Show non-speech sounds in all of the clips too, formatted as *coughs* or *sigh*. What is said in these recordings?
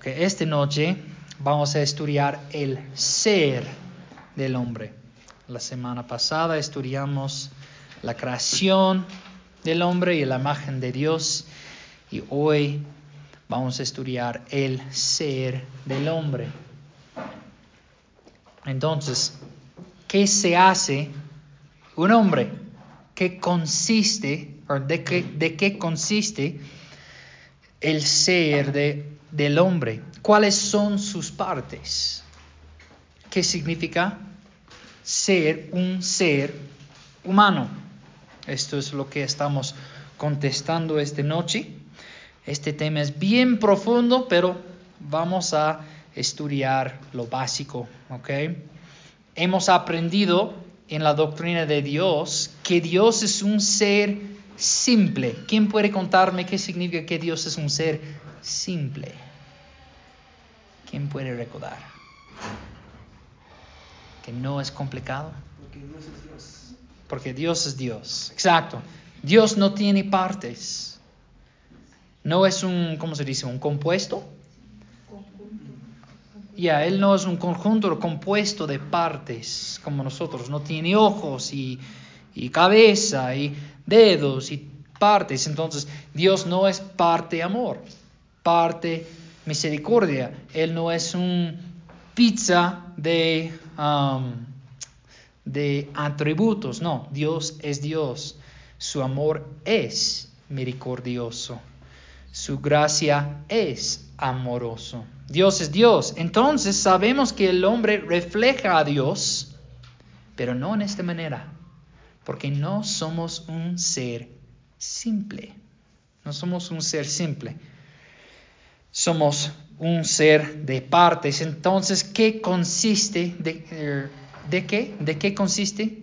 Ok, esta noche vamos a estudiar el ser del hombre. La semana pasada estudiamos la creación del hombre y la imagen de Dios y hoy vamos a estudiar el ser del hombre. Entonces, ¿qué se hace un hombre? ¿Qué consiste, o de qué, de qué consiste el ser de, del hombre? ¿Cuáles son sus partes? ¿Qué significa ser un ser humano? Esto es lo que estamos contestando esta noche. Este tema es bien profundo, pero vamos a estudiar lo básico, ¿ok? Hemos aprendido en la doctrina de Dios que Dios es un ser simple. ¿Quién puede contarme qué significa que Dios es un ser simple? ¿Quién puede recordar? Que no es complicado. Porque Dios es Dios. Porque Dios es Dios. Exacto. Dios no tiene partes. No es un, ¿cómo se dice? Un compuesto. Ya, Él no es un conjunto compuesto de partes como nosotros. No tiene ojos y, y cabeza y dedos y partes. Entonces, Dios no es parte amor, parte misericordia. Él no es un pizza de, um, de atributos. No, Dios es Dios. Su amor es misericordioso. Su gracia es amoroso. Dios es Dios. Entonces sabemos que el hombre refleja a Dios, pero no en esta manera, porque no somos un ser simple. No somos un ser simple. Somos un ser de partes. Entonces, ¿qué consiste? ¿De, eh, de qué? ¿De qué consiste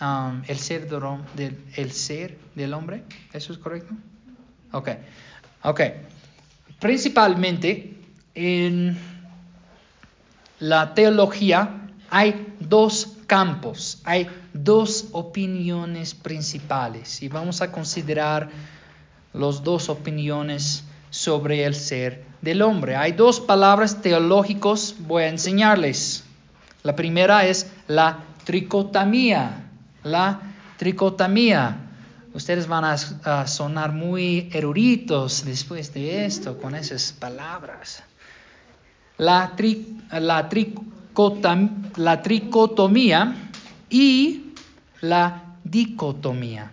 um, el, ser del, el ser del hombre? ¿Eso es correcto? Ok. Ok. Principalmente en la teología hay dos campos, hay dos opiniones principales y vamos a considerar las dos opiniones sobre el ser del hombre. Hay dos palabras teológicas, voy a enseñarles. La primera es la tricotomía, la tricotomía. Ustedes van a, sonar muy eruditos después de esto con esas palabras. La, la, la tricotomía y la dicotomía.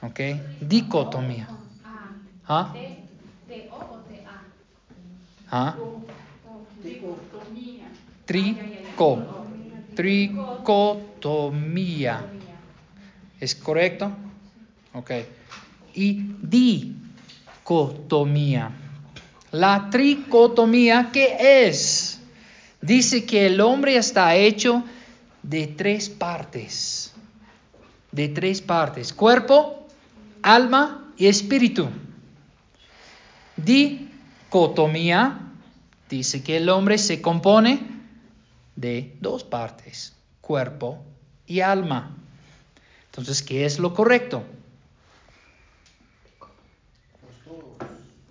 ¿Ok? Dicotomía. ¿Ah? ¿Ah? Trico. Tricotomía. ¿Es correcto? Ok. Y dicotomía. La tricotomía, ¿qué es? Dice que el hombre está hecho de tres partes. De tres partes. Cuerpo, alma y espíritu. Dicotomía dice que el hombre se compone de dos partes. Cuerpo y alma. Entonces, ¿qué es lo correcto?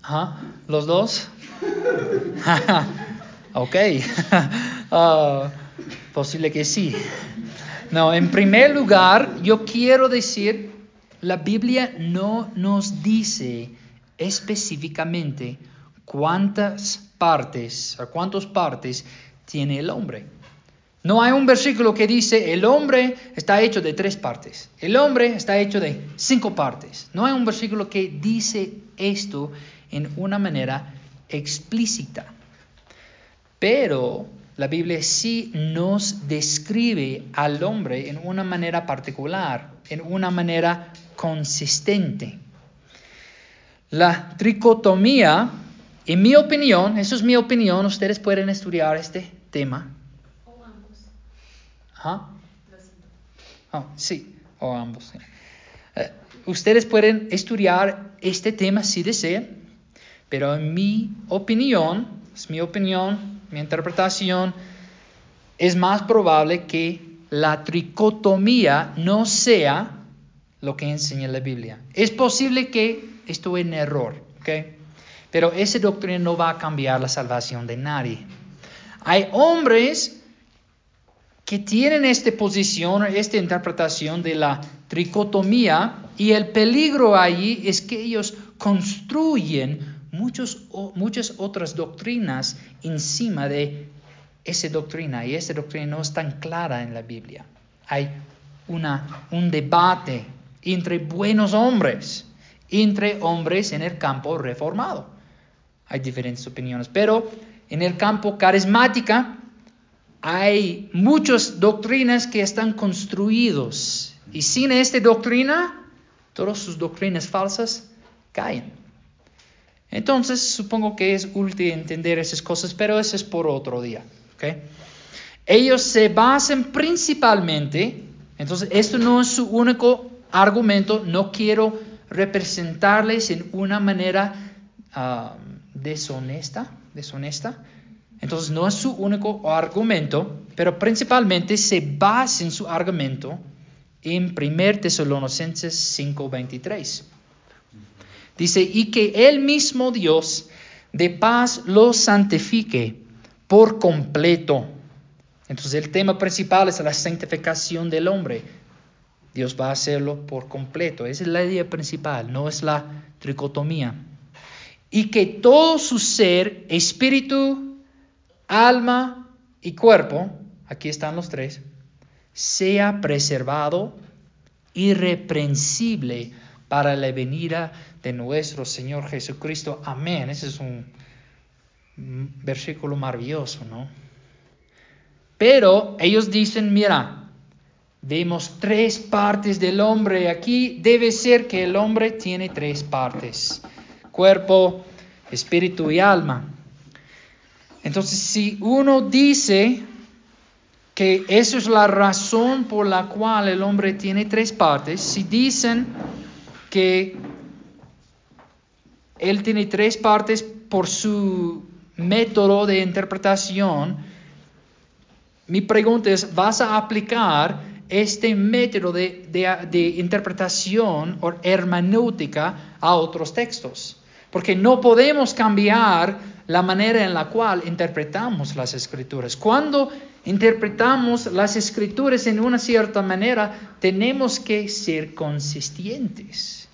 ¿Ah? ¿Los dos? *laughs* ok. uh, *laughs* posible que sí. No, en primer lugar, yo quiero decir, la Biblia no nos dice específicamente cuántas partes o cuántas partes tiene el hombre. No hay un versículo que dice el hombre está hecho de tres partes, el hombre está hecho de cinco partes. No hay un versículo que dice esto en una manera explícita. Pero la Biblia sí nos describe al hombre en una manera particular, en una manera consistente. La tricotomía, en mi opinión, eso es mi opinión, ustedes pueden estudiar este tema ¿Ah? Oh, sí, o ambos. Uh, ustedes pueden estudiar este tema si desean, pero en mi opinión, es mi opinión, mi interpretación, es más probable que la tricotomía no sea lo que enseña la Biblia. Es posible que estoy en error, ¿ok? Pero esa doctrina no va a cambiar la salvación de nadie. Hay hombres que tienen esta posición, esta interpretación de la tricotomía, y el peligro allí es que ellos construyen muchos, muchas otras doctrinas encima de esa doctrina, y esa doctrina no es tan clara en la Biblia. Hay una, un debate entre buenos hombres, entre hombres en el campo reformado. Hay diferentes opiniones, pero en el campo carismática hay muchas doctrinas que están construidos y sin esta doctrina, todas sus doctrinas falsas caen. Entonces, supongo que es útil entender esas cosas, pero eso es por otro día. Ellos se basan principalmente, entonces esto no es su único argumento, no quiero representarles en una manera ah, deshonesta, deshonesta. Entonces no es su único argumento, pero principalmente se basa en su argumento en 1 Tesalonicenses 5:23. Dice, y que el mismo Dios de paz los santifique por completo. Entonces el tema principal es la santificación del hombre. Dios va a hacerlo por completo. Esa es la idea principal, no es la tricotomía. Y que todo su ser, espíritu, alma y cuerpo, aquí están los tres, sea preservado irreprensible para la venida de nuestro Señor Jesucristo. Amén. Ese es un versículo maravilloso, ¿no? Pero ellos dicen, mira, vemos tres partes del hombre. Aquí debe ser que el hombre tiene tres partes. Cuerpo, espíritu y alma. Entonces, si uno dice que eso es la razón por la cual el hombre tiene tres partes, si dicen que él tiene tres partes por su método de interpretación, mi pregunta es, ¿vas a aplicar este método de, interpretación o hermenéutica a otros textos? Porque no podemos cambiar la manera en la cual interpretamos las escrituras. Cuando interpretamos las escrituras en una cierta manera, tenemos que ser consistentes.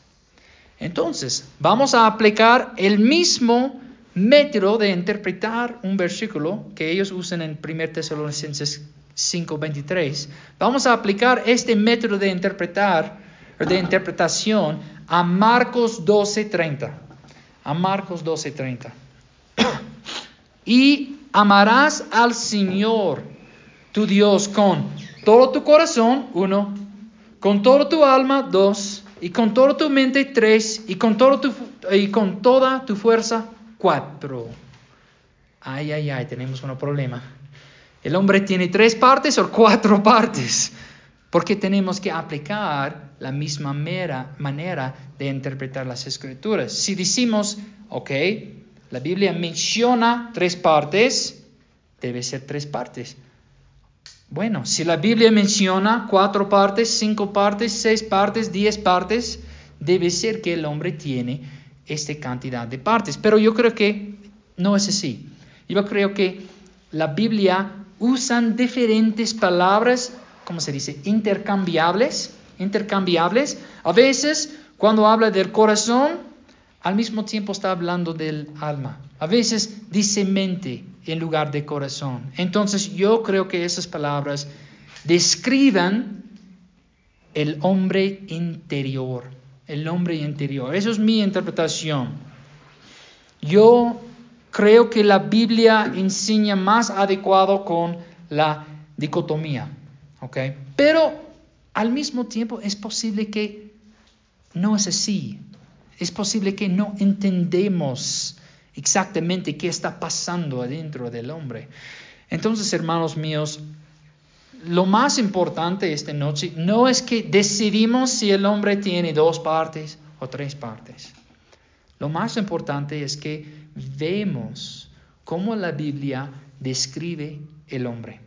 Entonces, vamos a aplicar el mismo método de interpretar un versículo que ellos usan en 1 Tesalonicenses 5:23. Vamos a aplicar este método de interpretar de interpretación a Marcos 12:30. A Marcos 12:30. *clears throat* y amarás al Señor tu Dios con todo tu corazón, uno, con toda tu alma, dos, y con toda tu mente, tres, y con, todo tu, y con toda tu fuerza, cuatro. Ay, ay, ay, tenemos un problema. El hombre tiene tres partes o cuatro *laughs* partes, porque tenemos que aplicar la misma mera manera de interpretar las escrituras. Si decimos, ok, la Biblia menciona tres partes, debe ser tres partes. Bueno, si la Biblia menciona cuatro partes, cinco partes, seis partes, diez partes, debe ser que el hombre tiene esta cantidad de partes. Pero yo creo que no es así. Yo creo que la Biblia usan diferentes palabras, ¿cómo se dice? Intercambiables, intercambiables. A veces, cuando habla del corazón, al mismo tiempo está hablando del alma. A veces dice mente en lugar de corazón. Entonces yo creo que esas palabras describan el hombre interior, el hombre interior. Eso es mi interpretación. Yo creo que la Biblia enseña más adecuado con la dicotomía, ¿ok? Pero al mismo tiempo es posible que no es así. Es posible que no entendemos exactamente qué está pasando adentro del hombre. Entonces, hermanos míos, lo más importante esta noche no es que decidimos si el hombre tiene dos partes o tres partes. Lo más importante es que vemos cómo la Biblia describe el hombre.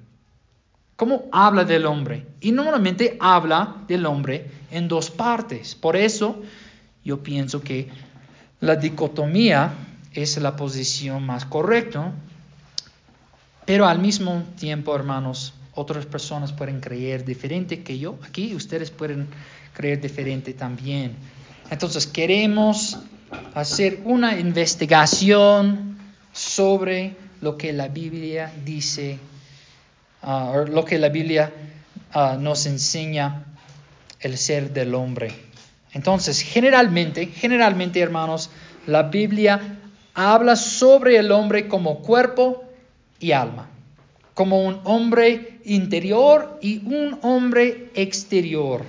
¿Cómo habla del hombre? Y normalmente habla del hombre en dos partes. Por eso yo pienso que la dicotomía es la posición más correcta, pero al mismo tiempo, hermanos, otras personas pueden creer diferente que yo. Aquí ustedes pueden creer diferente también. Entonces queremos hacer una investigación sobre lo que la Biblia dice, uh, lo que la Biblia uh, nos enseña el ser del hombre. Entonces, generalmente, generalmente, hermanos, la Biblia habla sobre el hombre como cuerpo y alma, como un hombre interior y un hombre exterior,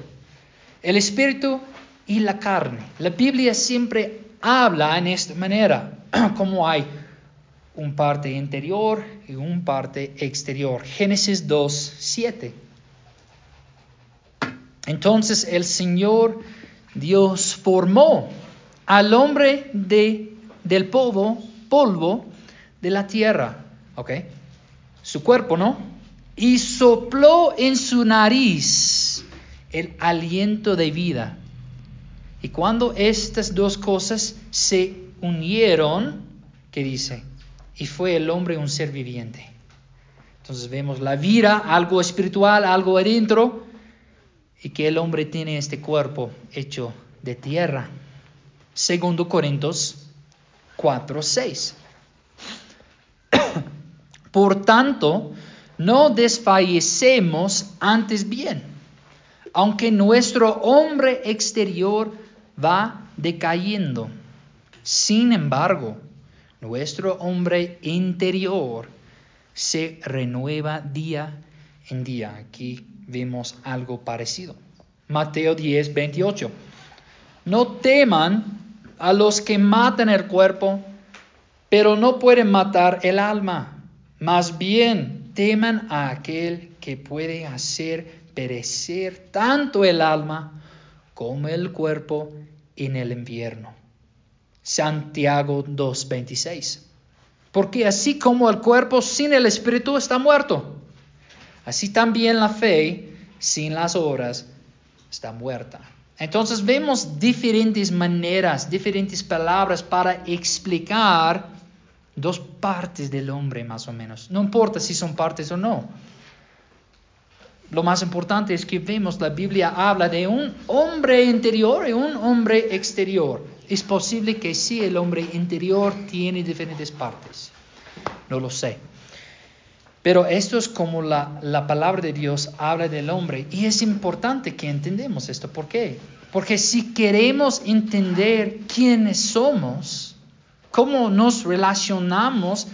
el espíritu y la carne. La Biblia siempre habla en esta manera, *clears throat* como hay un parte interior y un parte exterior. Génesis 2, 7. Entonces el Señor Dios formó al hombre de, del polvo, polvo de la tierra, ¿ok? Su cuerpo, ¿no? Y sopló en su nariz el aliento de vida. Y cuando estas dos cosas se unieron, ¿qué dice? y fue el hombre un ser viviente. Entonces vemos la vida, algo espiritual, algo adentro, y que el hombre tiene este cuerpo hecho de tierra. Segundo Corintios 4, 6. *coughs* Por tanto, no desfallecemos antes bien, aunque nuestro hombre exterior va decayendo. Sin embargo, nuestro hombre interior se renueva día en día. Aquí vemos algo parecido. Mateo 10, 28. No teman a los que matan el cuerpo, pero no pueden matar el alma. Más bien teman a aquel que puede hacer perecer tanto el alma como el cuerpo en el invierno. Santiago 2.26. Porque así como el cuerpo sin el espíritu está muerto, así también la fe sin las obras está muerta. Entonces vemos diferentes maneras, diferentes palabras para explicar dos partes del hombre más o menos. No importa si son partes o no. Lo más importante es que vemos la Biblia habla de un hombre interior y un hombre exterior. Es posible que sí el hombre interior tiene diferentes partes. No lo sé. Pero esto es como la, la, palabra de Dios habla del hombre. Y es importante que entendamos esto. ¿Por qué? Porque si queremos entender quiénes somos, cómo nos relacionamos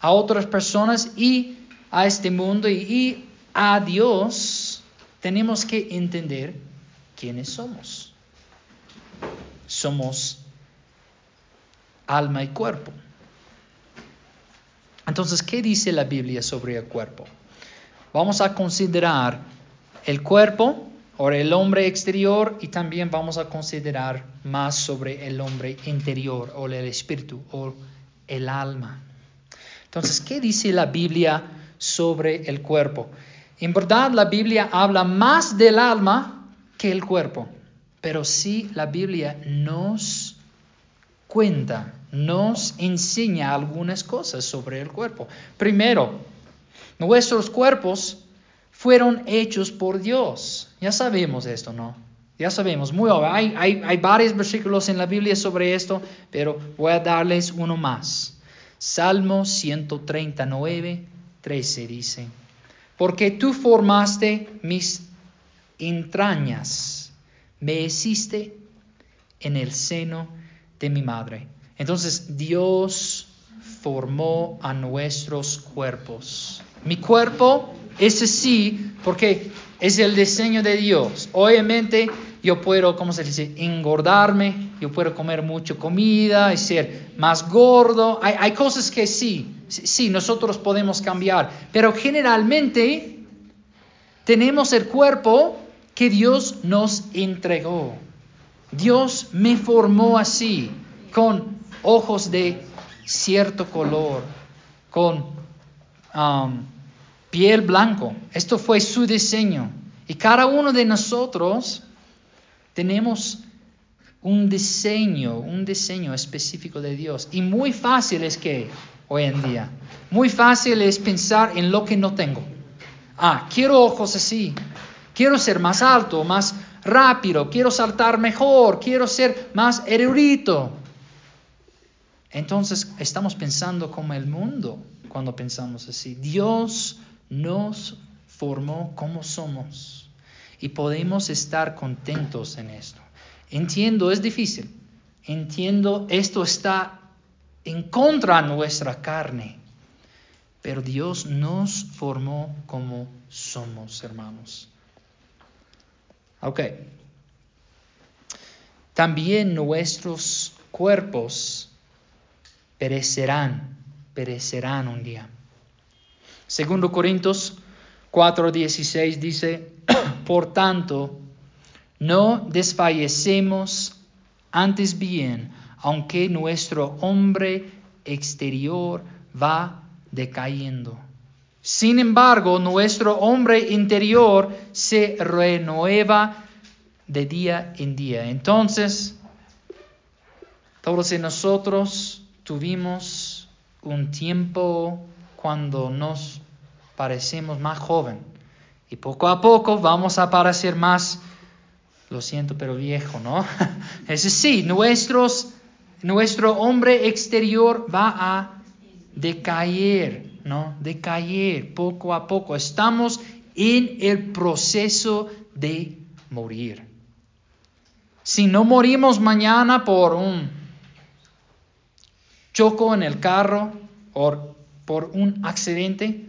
a otras personas y a este mundo y, y a Dios, tenemos que entender quiénes somos somos alma y cuerpo. Entonces, ¿qué dice la Biblia sobre el cuerpo? Vamos a considerar el cuerpo o el hombre exterior y también vamos a considerar más sobre el hombre interior o el espíritu o el alma. Entonces, ¿qué dice la Biblia sobre el cuerpo? En verdad, la Biblia habla más del alma que el cuerpo. Pero sí la Biblia nos cuenta, nos enseña algunas cosas sobre el cuerpo. Primero, nuestros cuerpos fueron hechos por Dios. Ya sabemos esto, ¿no? Ya sabemos, muy hay, hay, hay varios versículos en la Biblia sobre esto, pero voy a darles uno más. Salmo 139, 13 dice, porque tú formaste mis entrañas me hiciste en el seno de mi madre. Entonces Dios formó a nuestros cuerpos. Mi cuerpo es así porque es el diseño de Dios. Obviamente yo puedo, ¿cómo se dice?, engordarme, yo puedo comer mucha comida y ser más gordo. Hay, hay cosas que sí, sí, nosotros podemos cambiar, pero generalmente tenemos el cuerpo que Dios nos entregó. Dios me formó así, con ojos de cierto color, con um, piel blanco. Esto fue su diseño. Y cada uno de nosotros tenemos un diseño, un diseño específico de Dios. Y muy fácil es que hoy en día, muy fácil es pensar en lo que no tengo. Ah, quiero ojos así, quiero ser más alto, más rápido, quiero saltar mejor, quiero ser más erudito. Entonces estamos pensando como el mundo cuando pensamos así. Dios nos formó como somos y podemos estar contentos en esto. Entiendo, es difícil. Entiendo, esto está en contra nuestra carne. Pero Dios nos formó como somos, hermanos. Ok. También nuestros cuerpos perecerán, perecerán un día. Segundo Corintios 4:16 dice, *clears throat* por tanto, no desfallecemos antes bien, aunque nuestro hombre exterior va decayendo. Sin embargo, nuestro hombre interior se renueva de día en día. Entonces, todos nosotros tuvimos un tiempo cuando nos parecemos más joven y poco a poco vamos a parecer más lo siento, pero viejo, ¿no? *laughs* Es decir, nuestros, nuestro hombre exterior va a decaer, ¿no? Decaer poco a poco. Estamos en el proceso de morir. Si no morimos mañana por un choco en el carro o por un accidente,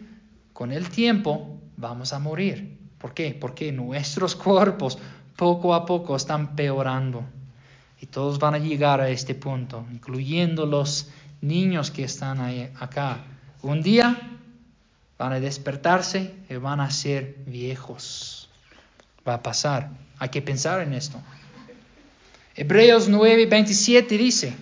con el tiempo vamos a morir. ¿Por qué? Porque nuestros cuerpos poco a poco están peorando. Y todos van a llegar a este punto, incluyendo los niños que están ahí, acá. Un día van a despertarse y van a ser viejos. Va a pasar. Hay que pensar en esto. Hebreos 9, 27 dice,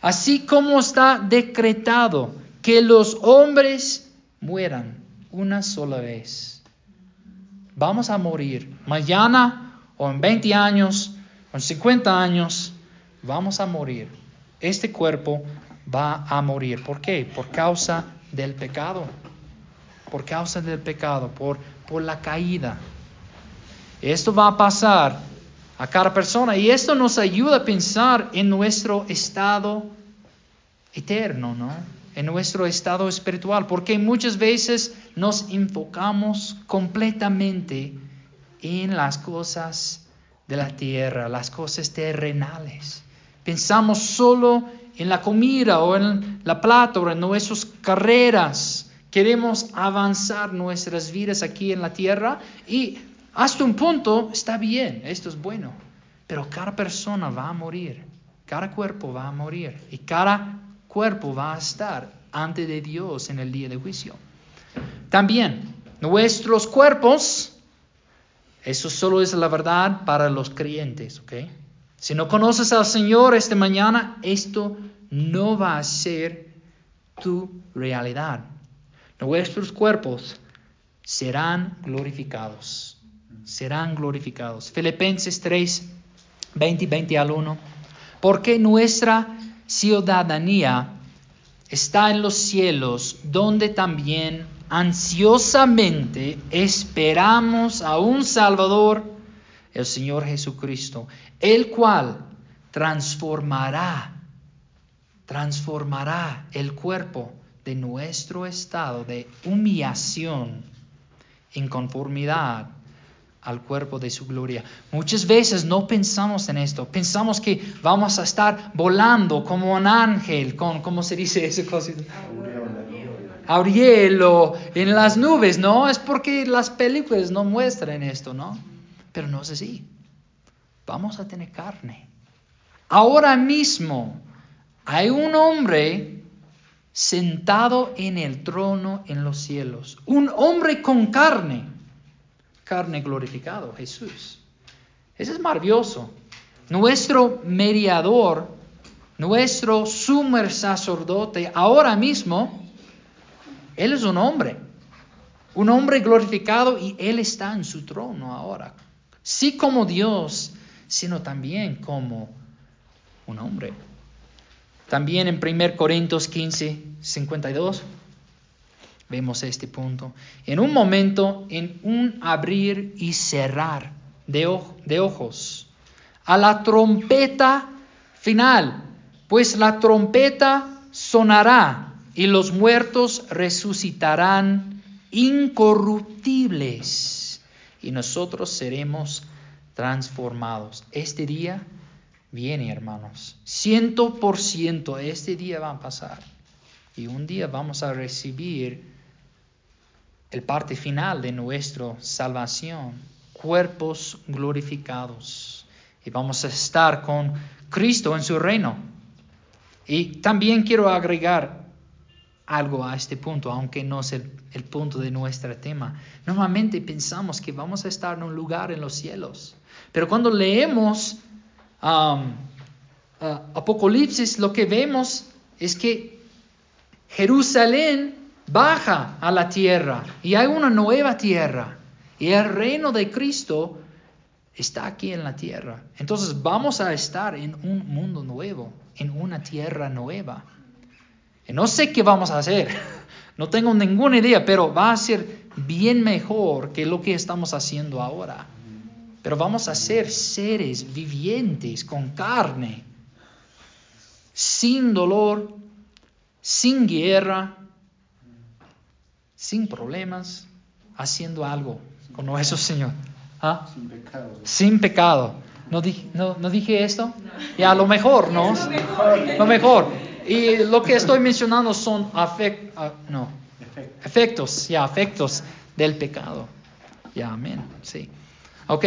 así como está decretado que los hombres mueran una sola vez. Vamos a morir. Mañana o en 20 años, en 50 años, vamos a morir. Este cuerpo va a morir. ¿Por qué? Por causa del pecado. Por causa del pecado, por, por la caída. Esto va a pasar a cada persona y esto nos ayuda a pensar en nuestro estado eterno, ¿no? En nuestro estado espiritual, porque muchas veces nos enfocamos completamente en las cosas de la tierra, las cosas terrenales. Pensamos solo en la comida o en la plata o en nuestras carreras. Queremos avanzar nuestras vidas aquí en la tierra y hasta un punto está bien, esto es bueno, pero cada persona va a morir, cada cuerpo va a morir y cada cuerpo va a estar ante de Dios en el día de juicio. También nuestros cuerpos eso solo es la verdad para los creyentes, ¿ok? Si no conoces al Señor esta mañana, esto no va a ser tu realidad. Nuestros cuerpos serán glorificados. Serán glorificados. Filipenses 3, 20 y 20 al 1. Porque nuestra ciudadanía está en los cielos, donde también ansiosamente esperamos a un Salvador, el Señor Jesucristo, el cual transformará, transformará el cuerpo de nuestro estado de humillación en conformidad al cuerpo de su gloria. Muchas veces no pensamos en esto, pensamos que vamos a estar volando como un ángel, con, ¿cómo se dice esa cosa? Auriel en las nubes, ¿no? Es porque las películas no muestran esto, ¿no? Pero no es así. Vamos a tener carne. Ahora mismo hay un hombre sentado en el trono en los cielos. Un hombre con carne. Carne glorificado, Jesús. Ese es maravilloso. Nuestro mediador, nuestro sumer sacerdote, ahora mismo él es un hombre, un hombre glorificado y Él está en su trono ahora. Sí como Dios, sino también como un hombre. También en 1 Corintios 15, 52, vemos este punto. En un momento, en un abrir y cerrar de, de ojos, a la trompeta final, pues la trompeta sonará y los muertos resucitarán incorruptibles y nosotros seremos transformados. Este día viene, hermanos. Ciento por ciento, este día va a pasar. Y un día vamos a recibir el parte final de nuestra salvación, cuerpos glorificados. Y vamos a estar con Cristo en su reino. Y también quiero agregar algo a este punto, aunque no es el, punto de nuestro tema. Normalmente pensamos que vamos a estar en un lugar en los cielos, pero cuando leemos um, uh, Apocalipsis, lo que vemos es que Jerusalén baja a la tierra y hay una nueva tierra y el reino de Cristo está aquí en la tierra. Entonces vamos a estar en un mundo nuevo, en una tierra nueva. Y no sé qué vamos a hacer, no tengo ninguna idea, pero va a ser bien mejor que lo que estamos haciendo ahora. Pero vamos a ser seres vivientes con carne, sin dolor, sin guerra, sin problemas, haciendo algo con nuestro Señor. ¿Ah? Sin pecado. Sin pecado. ¿No dije, no, no dije esto? Ya, lo mejor, ¿no? Lo mejor. Y lo que estoy mencionando son ah, no, efectos, ya, efectos del pecado. Ya, amén. Sí. Ok,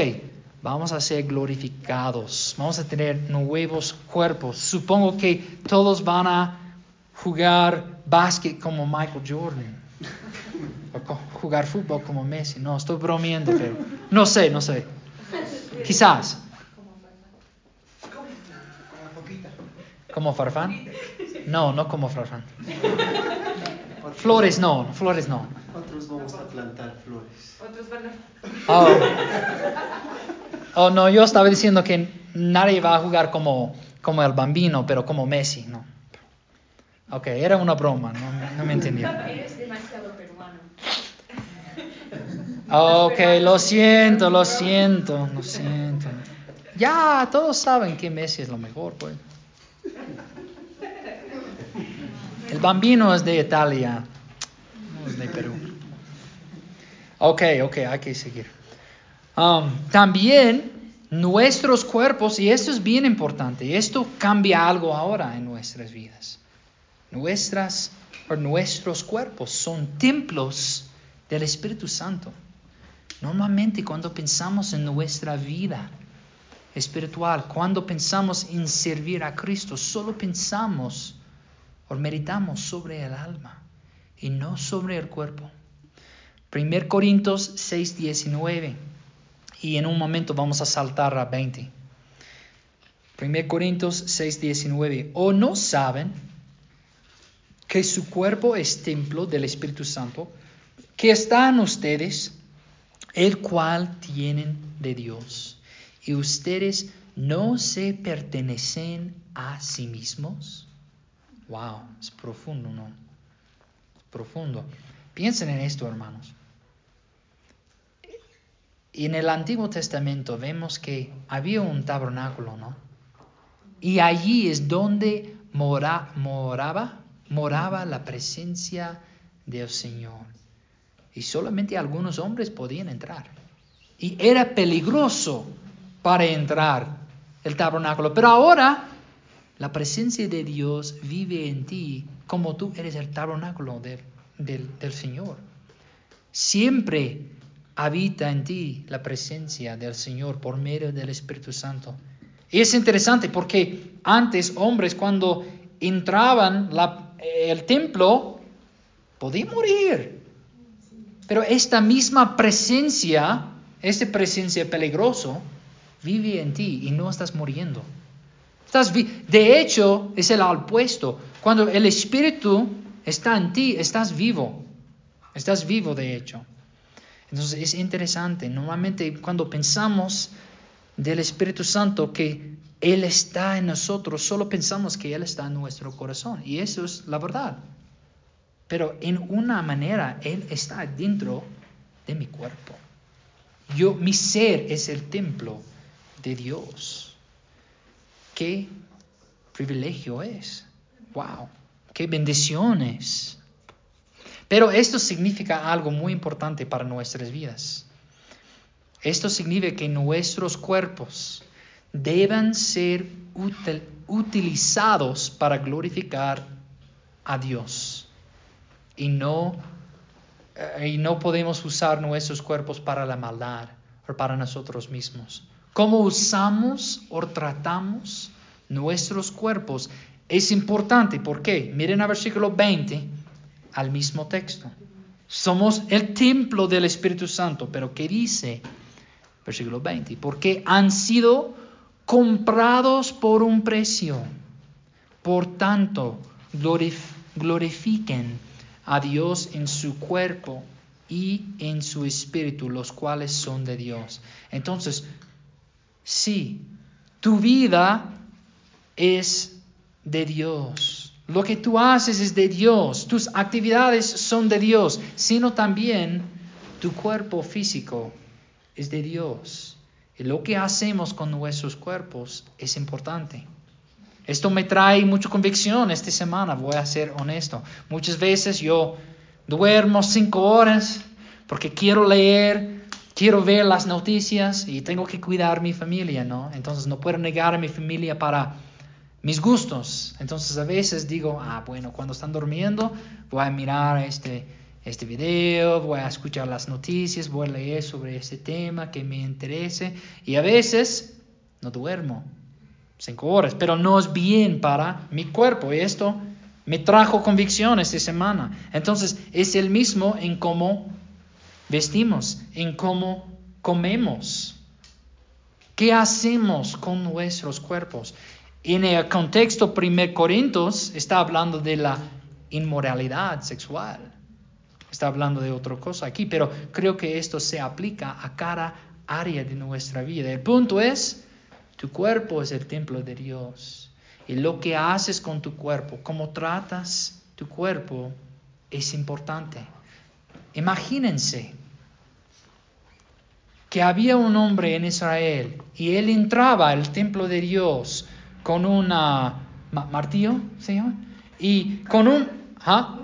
vamos a ser glorificados. Vamos a tener nuevos cuerpos. Supongo que todos van a jugar básquet como Michael Jordan. O jugar fútbol como Messi. No, estoy bromeando, pero no sé, no sé. Quizás. ¿Como Farfán? No, no como Farfán. Flores no, flores no. Otros vamos a plantar flores. Otros van a... Oh. oh. no, yo estaba diciendo que nadie va a jugar como, como el bambino, pero como Messi, ¿no? Ok, era una broma, no, no me entendió. *laughs* Eres demasiado peruano. Ok, lo siento, lo siento, lo siento. Ya, todos saben que Messi es lo mejor, pues. El bambino es de Italia, no es de Perú. Ok, ok, hay que seguir. Um, también nuestros cuerpos, y esto es bien importante, esto cambia algo ahora en nuestras vidas. Nuestras, nuestros cuerpos son templos del Espíritu Santo. Normalmente cuando pensamos en nuestra vida espiritual, cuando pensamos en servir a Cristo, solo pensamos o meditamos sobre el alma y no sobre el cuerpo. 1 Corintios 6, 19. Y en un momento vamos a saltar a 20. 1 Corintios 6, 19. ¿O no saben que su cuerpo es templo del Espíritu Santo, que está en ustedes, el cual tienen de Dios? Y ustedes no se pertenecen a sí mismos Wow, es profundo, ¿no? profundo. Piensen en esto, hermanos. Y en el Antiguo Testamento vemos que había un tabernáculo, ¿no? Y allí es donde mora, moraba, moraba la presencia del Señor. Y solamente algunos hombres podían entrar. Y era peligroso para entrar el tabernáculo. Pero ahora la presencia de Dios vive en ti como tú eres el tabernáculo del, Señor. Siempre habita en ti la presencia del Señor por medio del Espíritu Santo. Y es interesante porque antes hombres cuando entraban el templo podían morir. Pero esta misma presencia, esta presencia peligrosa, vive en ti y no estás muriendo de hecho, es el opuesto. Cuando el Espíritu está en ti, estás vivo. Estás vivo, de hecho. Entonces es interesante. Normalmente cuando pensamos del Espíritu Santo, que Él está en nosotros, solo pensamos que Él está en nuestro corazón. Y eso es la verdad. Pero en una manera, Él está dentro de mi cuerpo. Yo, mi ser es el templo de Dios. Qué privilegio es. Wow, qué bendiciones. Pero esto significa algo muy importante para nuestras vidas. Esto significa que nuestros cuerpos deben ser utilizados para glorificar a Dios. Y no, eh, y no podemos usar nuestros cuerpos para la maldad o para nosotros mismos. Cómo usamos o tratamos nuestros cuerpos es importante. ¿Por qué? Miren al versículo 20 al mismo texto. Somos el templo del Espíritu Santo, pero ¿qué dice? Versículo 20. Porque han sido comprados por un precio. Por tanto, glorifiquen a Dios en su cuerpo y en su espíritu, los cuales son de Dios. Entonces, sí, tu vida es de Dios. Lo que tú haces es de Dios. Tus actividades son de Dios, sino también tu cuerpo físico es de Dios. Y lo que hacemos con nuestros cuerpos es importante. Esto me trae mucha convicción esta semana, voy a ser honesto. Muchas veces yo duermo cinco horas porque quiero leer, quiero ver las noticias y tengo que cuidar a mi familia, ¿no? Entonces no puedo negar a mi familia para mis gustos. Entonces a veces digo, ah, bueno, cuando están durmiendo voy a mirar este, este video, voy a escuchar las noticias, voy a leer sobre este tema que me interese. Y a veces no duermo cinco horas, pero no es bien para mi cuerpo. Y esto me trajo convicción esta semana. Entonces es el mismo en cómo vestimos, en cómo comemos. ¿Qué hacemos con nuestros cuerpos? En el contexto 1 Corintios está hablando de la inmoralidad sexual. Está hablando de otra cosa aquí, pero creo que esto se aplica a cada área de nuestra vida. El punto es, tu cuerpo es el templo de Dios. Y lo que haces con tu cuerpo, cómo tratas tu cuerpo, es importante. Imagínense que había un hombre en Israel y él entraba al templo de Dios con una martillo, ¿se llama? Y con un, ¿ah?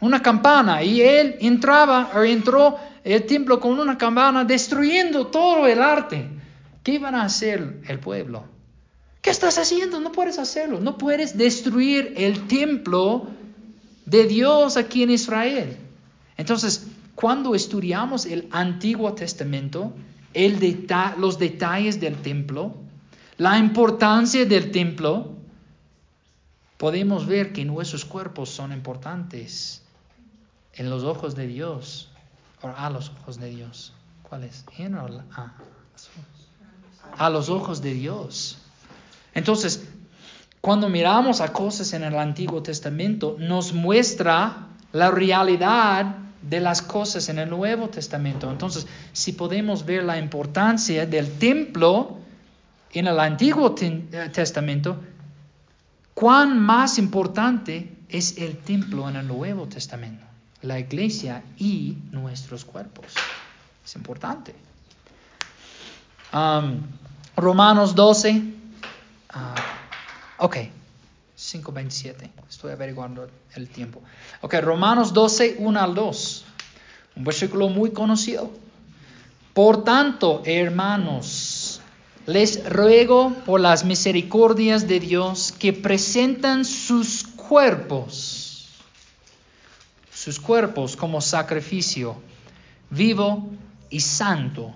una campana. Y él entraba, o entró el templo con una campana, destruyendo todo el arte. ¿Qué iban a hacer el pueblo? ¿Qué estás haciendo? No puedes hacerlo. No puedes destruir el templo de Dios aquí en Israel. Entonces, cuando estudiamos el Antiguo Testamento, el los detalles del templo, la importancia del templo, podemos ver que nuestros cuerpos son importantes en los ojos de Dios, o a los ojos de Dios. ¿Cuál es? a los ojos de Dios. Entonces, cuando miramos a cosas en el Antiguo Testamento, nos muestra la realidad de las cosas en el Nuevo Testamento. Entonces, si podemos ver la importancia del templo, en el Antiguo eh, Testamento, cuán más importante es el templo en el Nuevo Testamento, la iglesia y nuestros cuerpos. Es importante. Romanos 12. Ah, ok, 5.27. Estoy averiguando el tiempo. Ok, Romanos 12, 1 al 2. Un versículo muy conocido. Por tanto, hermanos, les ruego por las misericordias de Dios que presentan sus cuerpos, sus cuerpos como sacrificio vivo y santo,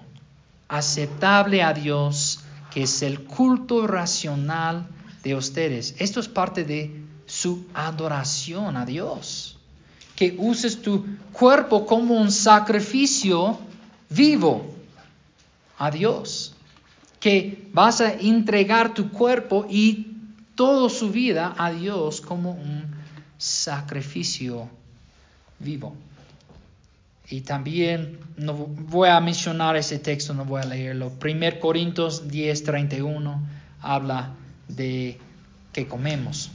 aceptable a Dios, que es el culto racional de ustedes. Esto es parte de su adoración a Dios. Que uses tu cuerpo como un sacrificio vivo a Dios que vas a entregar tu cuerpo y toda su vida a Dios como un sacrificio vivo. Y también no voy a mencionar ese texto, no voy a leerlo. 1 Corintios 10, 31 habla de que comemos.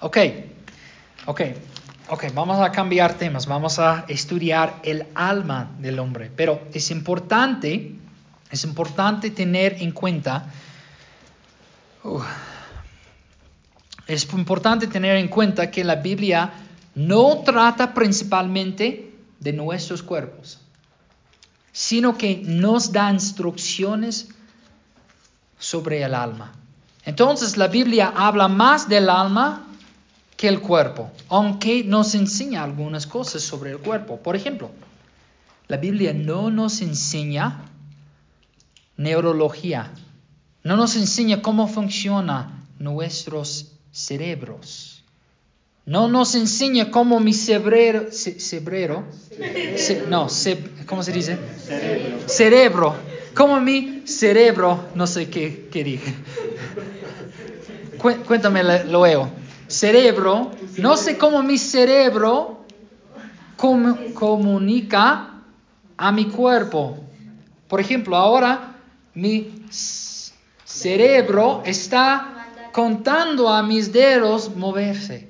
Ok, ok, ok, vamos a cambiar temas, vamos a estudiar el alma del hombre, pero es importante, es importante tener en cuenta, es importante tener en cuenta que la Biblia no trata principalmente de nuestros cuerpos, sino que nos da instrucciones sobre el alma. Entonces la Biblia habla más del alma que el cuerpo, aunque nos enseña algunas cosas sobre el cuerpo. Por ejemplo, la Biblia no nos enseña neurología, no nos enseña cómo funcionan nuestros cerebros. No nos enseña cómo mi cerebro, no, ¿cómo se dice? Cerebro. Cerebro. Cómo mi cerebro, no sé qué, qué dije. Cuéntame luego cerebro, no sé cómo mi cerebro comunica a mi cuerpo. Por ejemplo, ahora mi cerebro está contando a mis dedos moverse.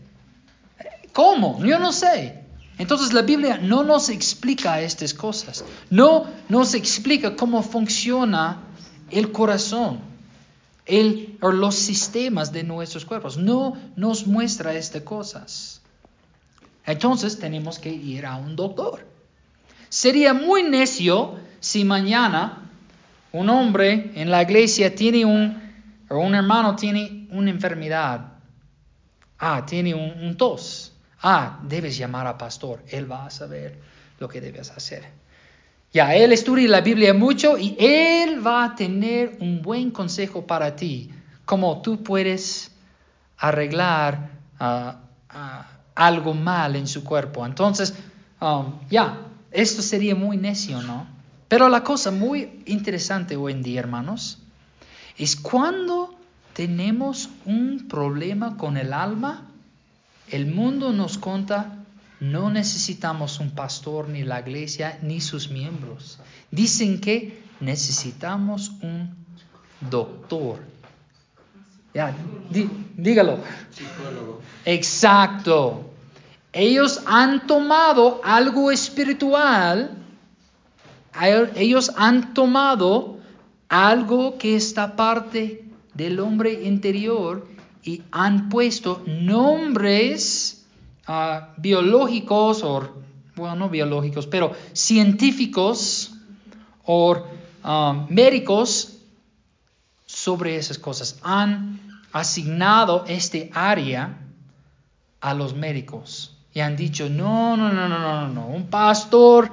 ¿Cómo? Yo no sé. Entonces la Biblia no nos explica estas cosas. No nos explica cómo funciona el corazón el, o los sistemas de nuestros cuerpos. No nos muestra estas cosas. Entonces tenemos que ir a un doctor. Sería muy necio si mañana un hombre en la iglesia tiene un, o un hermano tiene una enfermedad. Ah, tiene un, un tos. Ah, debes llamar al pastor. Él va a saber lo que debes hacer. Ya, él estudia la Biblia mucho y él va a tener un buen consejo para ti, como tú puedes arreglar ah, ah, algo mal en su cuerpo. Entonces, um, ya, esto sería muy necio, ¿no? Pero la cosa muy interesante hoy en día, hermanos, es cuando tenemos un problema con el alma, el mundo nos cuenta no necesitamos un pastor ni la iglesia ni sus miembros. Dicen que necesitamos un doctor. Ya, dígalo. Psicólogo. Exacto. Ellos han tomado algo espiritual. Ellos han tomado algo que está parte del hombre interior y han puesto nombres biológicos, o, bueno, no biológicos, pero científicos o um, médicos sobre esas cosas. Han asignado este área a los médicos y han dicho, no, no, no, no, no, no, un pastor,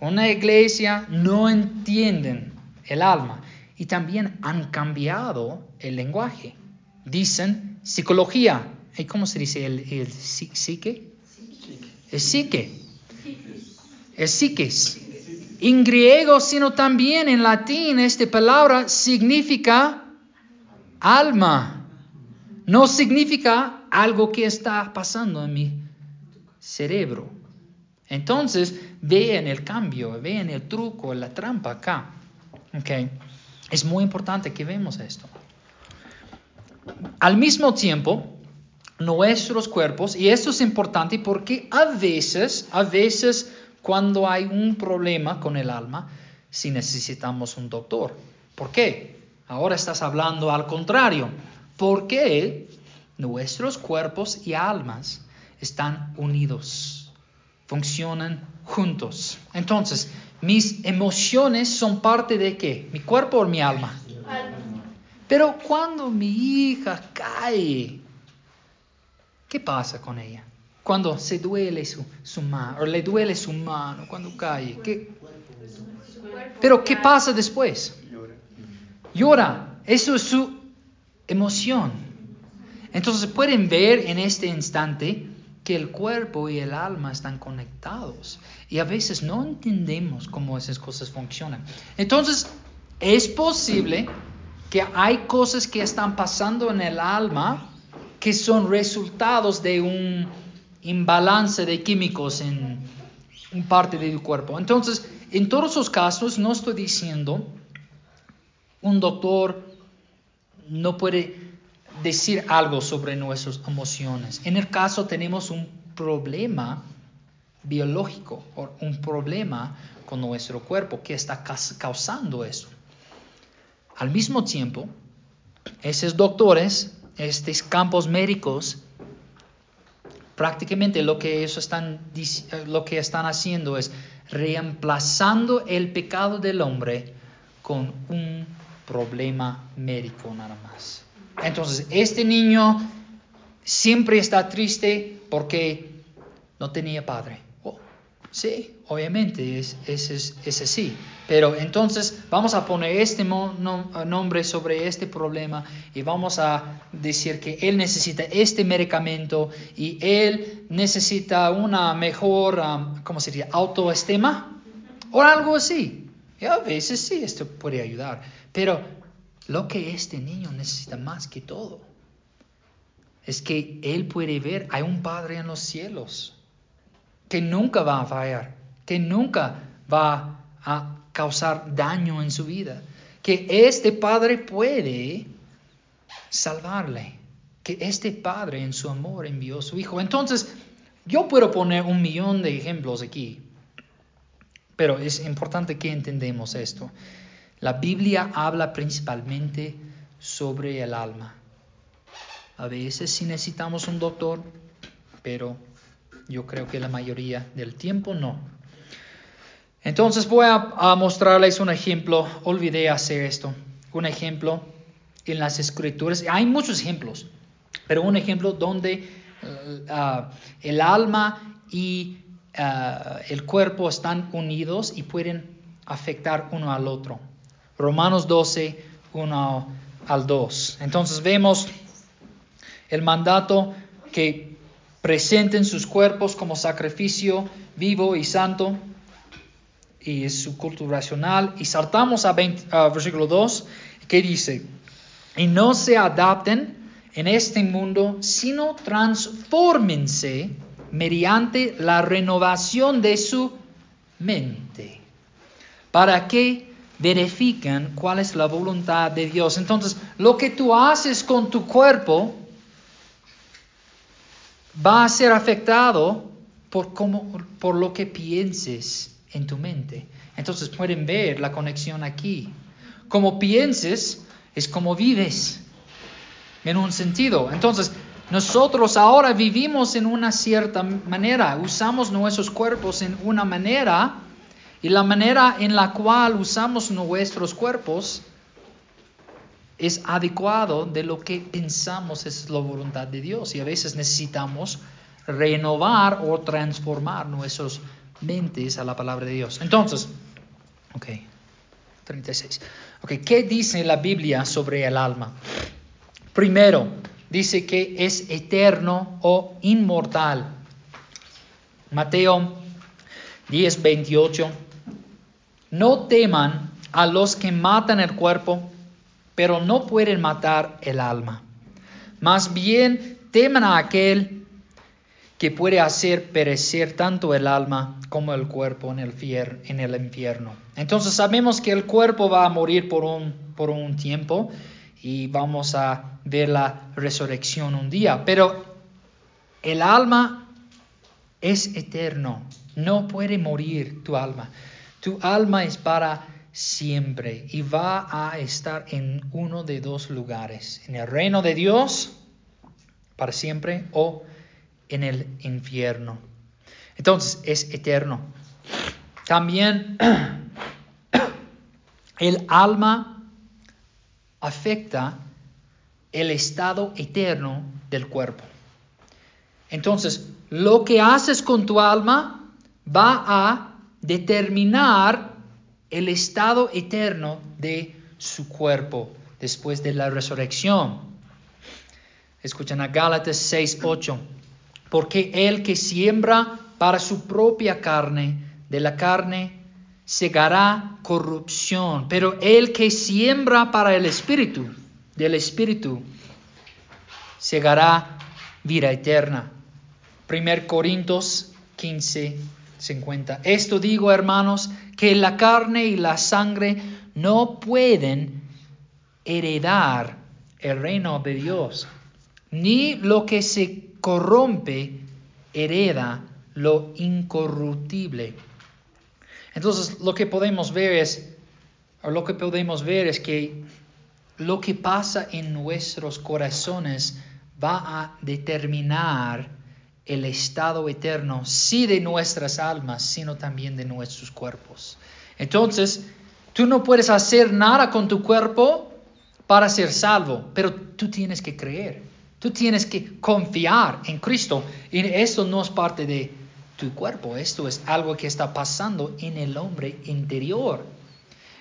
una iglesia no entienden el alma. Y también han cambiado el lenguaje. Dicen psicología, ¿Y cómo se dice el, el psique? El psique. El. En griego, sino también en latín, esta palabra significa alma. No significa algo que está pasando en mi cerebro. Entonces, vean el cambio, vean el truco, la trampa acá. Okay. Es muy importante que vemos esto. Al mismo tiempo, nuestros cuerpos, y esto es importante porque a veces, a veces cuando hay un problema con el alma, si necesitamos un doctor. ¿Por qué? Ahora estás hablando al contrario. Porque nuestros cuerpos y almas están unidos, funcionan juntos. Entonces, mis emociones son parte de qué? ¿Mi cuerpo o mi alma? Pero cuando mi hija cae ¿Qué pasa con ella? Cuando se duele su, su mano, o le duele su mano, cuando cae. ¿qué? Pero ¿qué pasa después? Llora. Eso es su emoción. Entonces pueden ver en este instante que el cuerpo y el alma están conectados. Y a veces no entendemos cómo esas cosas funcionan. Entonces, es posible que hay cosas que están pasando en el alma que son resultados de un imbalance de químicos en parte de tu cuerpo. Entonces, en todos esos casos, no estoy diciendo un doctor no puede decir algo sobre nuestras emociones. En el caso tenemos un problema biológico o un problema con nuestro cuerpo que está causando eso. Al mismo tiempo, esos doctores, estos campos médicos, prácticamente lo que ellos están, lo que están haciendo es reemplazando el pecado del hombre con un problema médico nada más. Entonces, este niño siempre está triste porque no tenía padre. Sí, obviamente es, es, así. Pero entonces vamos a poner este nombre sobre este problema y vamos a decir que él necesita este medicamento y él necesita una mejor, um, ¿cómo sería? Autoestima o algo así. Y a veces sí, esto puede ayudar. Pero lo que este niño necesita más que todo es que él puede ver, hay un Padre en los cielos que nunca va a fallar, que nunca va a causar daño en su vida, que este Padre puede salvarle, que este Padre en su amor envió a su Hijo. Entonces, yo puedo poner un millón de ejemplos aquí, pero es importante que entendamos esto. La Biblia habla principalmente sobre el alma. A veces sí necesitamos un doctor, pero yo creo que la mayoría del tiempo no. Entonces voy a, mostrarles un ejemplo. Olvidé hacer esto. Un ejemplo en las escrituras. Hay muchos ejemplos, pero un ejemplo donde uh, el alma y uh, el cuerpo están unidos y pueden afectar uno al otro. Romanos 12, 1 al 2. Entonces vemos el mandato que presenten sus cuerpos como sacrificio vivo y santo, y es su culto racional. Y saltamos a, versículo 2, que dice, y no se adapten en este mundo, sino transfórmense mediante la renovación de su mente, para que verifican cuál es la voluntad de Dios. Entonces, lo que tú haces con tu cuerpo va a ser afectado por, por lo que pienses en tu mente. Entonces pueden ver la conexión aquí. Como pienses es como vives, en un sentido. Entonces, nosotros ahora vivimos en una cierta manera, usamos nuestros cuerpos en una manera y la manera en la cual usamos nuestros cuerpos es adecuado de lo que pensamos es la voluntad de Dios. Y a veces necesitamos renovar o transformar nuestras mentes a la palabra de Dios. Entonces, ok, 36. Ok, ¿qué dice la Biblia sobre el alma? Primero, dice que es eterno o inmortal. Mateo 10, 28 no teman a los que matan el cuerpo, pero no pueden matar el alma. Más bien teman a aquel que puede hacer perecer tanto el alma como el cuerpo en el, en el infierno. Entonces sabemos que el cuerpo va a morir por un, por un tiempo y vamos a ver la resurrección un día, pero el alma es eterno, no puede morir tu alma. Tu alma es para siempre y va a estar en uno de dos lugares, en el reino de Dios para siempre o en el infierno. Entonces es eterno. También *clears throat* el alma afecta el estado eterno del cuerpo. Entonces, lo que haces con tu alma va a determinar el estado eterno de su cuerpo después de la resurrección. Escuchan a Gálatas 6, 8. Porque el que siembra para su propia carne, de la carne segará corrupción, pero el que siembra para el espíritu, del espíritu, segará vida eterna. 1 Corintios 15, 50. Esto digo, hermanos, que la carne y la sangre no pueden heredar el reino de Dios, ni lo que se corrompe hereda lo incorruptible. Entonces, lo que podemos ver es, lo que podemos ver es que lo que pasa en nuestros corazones va a determinar el estado eterno, sí de nuestras almas, sino también de nuestros cuerpos. Entonces, tú no puedes hacer nada con tu cuerpo para ser salvo, pero tú tienes que creer, tú tienes que confiar en Cristo. Y esto no es parte de tu cuerpo, esto es algo que está pasando en el hombre interior.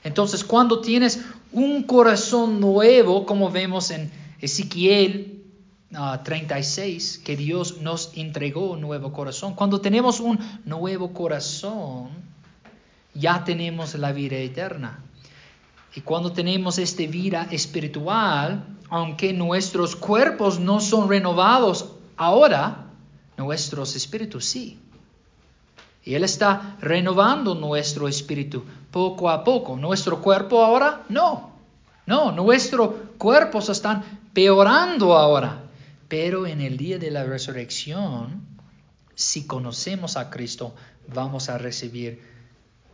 Entonces, cuando tienes un corazón nuevo, como vemos en Ezequiel 36 que Dios nos entregó un nuevo corazón. Cuando tenemos un nuevo corazón, ya tenemos la vida eterna. Y cuando tenemos esta vida espiritual, aunque nuestros cuerpos no son renovados ahora, nuestros espíritus sí. Y Él está renovando nuestro espíritu poco a poco. Nuestro cuerpo ahora no. No, nuestros cuerpos están peorando ahora. Pero en el día de la resurrección, si conocemos a Cristo, vamos a recibir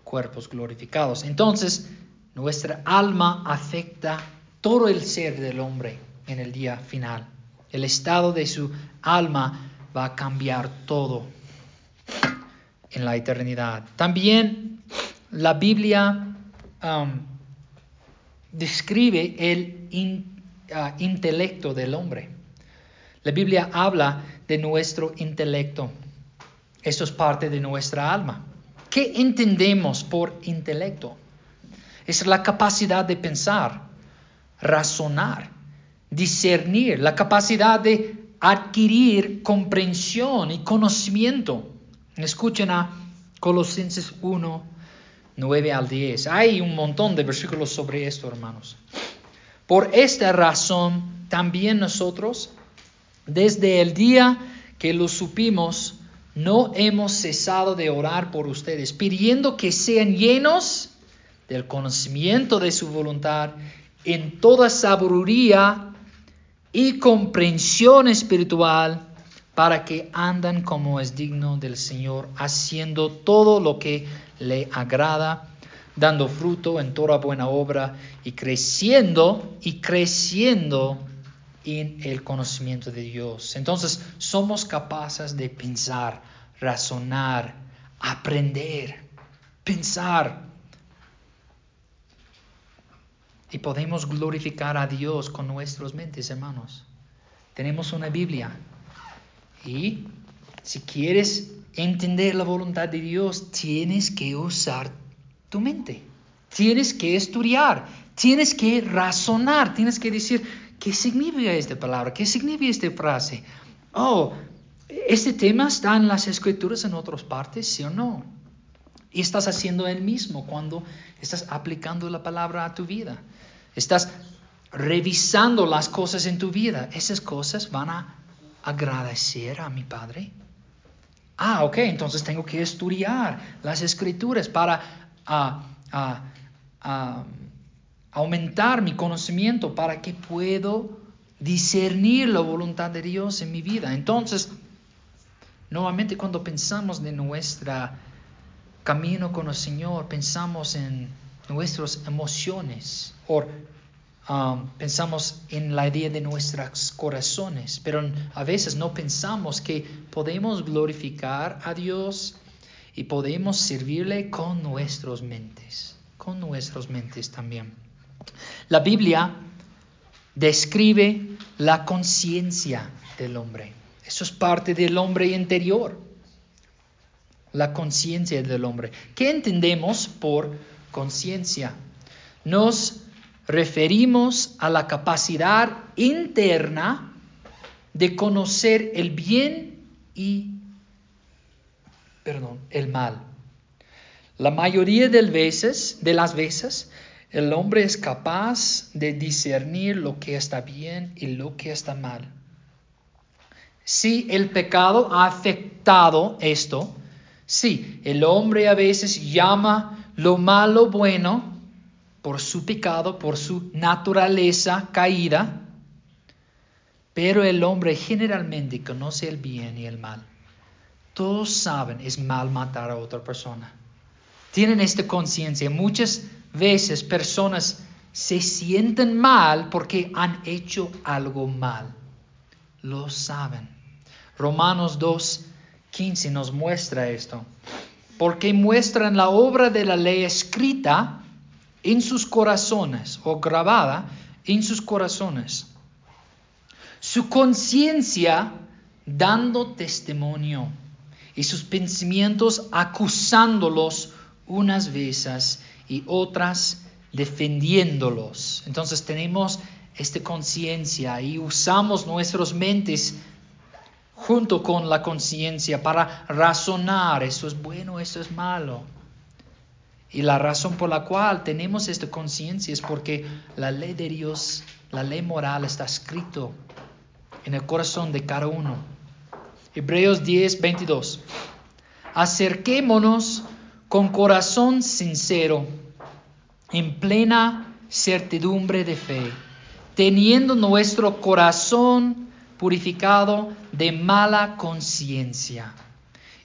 cuerpos glorificados. Entonces, nuestra alma afecta todo el ser del hombre en el día final. El estado de su alma va a cambiar todo en la eternidad. También la Biblia um, describe el uh, intelecto del hombre. La Biblia habla de nuestro intelecto. Eso es parte de nuestra alma. ¿Qué entendemos por intelecto? Es la capacidad de pensar, razonar, discernir, la capacidad de adquirir comprensión y conocimiento. Escuchen a Colosenses 1, 9 al 10. Hay un montón de versículos sobre esto, hermanos. Por esta razón, también nosotros, desde el día que lo supimos, no hemos cesado de orar por ustedes, pidiendo que sean llenos del conocimiento de su voluntad en toda sabiduría y comprensión espiritual, para que andan como es digno del Señor, haciendo todo lo que le agrada, dando fruto en toda buena obra y creciendo y creciendo en el conocimiento de Dios. Entonces somos capaces de pensar, razonar, aprender, pensar. Y podemos glorificar a Dios con nuestras mentes, hermanos. Tenemos una Biblia. Y si quieres entender la voluntad de Dios, tienes que usar tu mente. Tienes que estudiar, tienes que razonar, tienes que decir, ¿Qué significa esta palabra? ¿Qué significa esta frase? Oh, este tema está en las escrituras en otras partes, ¿sí o no? Y estás haciendo el mismo cuando estás aplicando la palabra a tu vida. Estás revisando las cosas en tu vida. Esas cosas van a agradecer a mi Padre. Ah, ok, entonces tengo que estudiar las escrituras para uh, uh, aumentar mi conocimiento para que puedo discernir la voluntad de Dios en mi vida. Entonces, nuevamente cuando pensamos de nuestro camino con el Señor, pensamos en nuestras emociones o um, pensamos en la idea de nuestros corazones, pero a veces no pensamos que podemos glorificar a Dios y podemos servirle con nuestras mentes, con nuestras mentes también. La Biblia describe la conciencia del hombre. Eso es parte del hombre interior. La conciencia del hombre. ¿Qué entendemos por conciencia? Nos referimos a la capacidad interna de conocer el bien y perdón, el mal. La mayoría de, veces, de las veces el hombre es capaz de discernir lo que está bien y lo que está mal. Si el pecado ha afectado esto, Sí, el hombre a veces llama lo malo bueno por su pecado, por su naturaleza caída, pero el hombre generalmente conoce el bien y el mal. Todos saben es mal matar a otra persona. Tienen esta conciencia. Muchas veces personas se sienten mal porque han hecho algo mal. Lo saben. Romanos 2, 15 nos muestra esto. Porque muestran la obra de la ley escrita en sus corazones o grabada en sus corazones. Su conciencia dando testimonio y sus pensamientos acusándolos unas veces y otras defendiéndolos. Entonces tenemos esta conciencia y usamos nuestras mentes junto con la conciencia para razonar, eso es bueno, eso es malo. Y la razón por la cual tenemos esta conciencia es porque la ley de Dios, la ley moral está escrito en el corazón de cada uno. Hebreos 10, 22. Acerquémonos con corazón sincero, en plena certidumbre de fe, teniendo nuestro corazón purificado de mala conciencia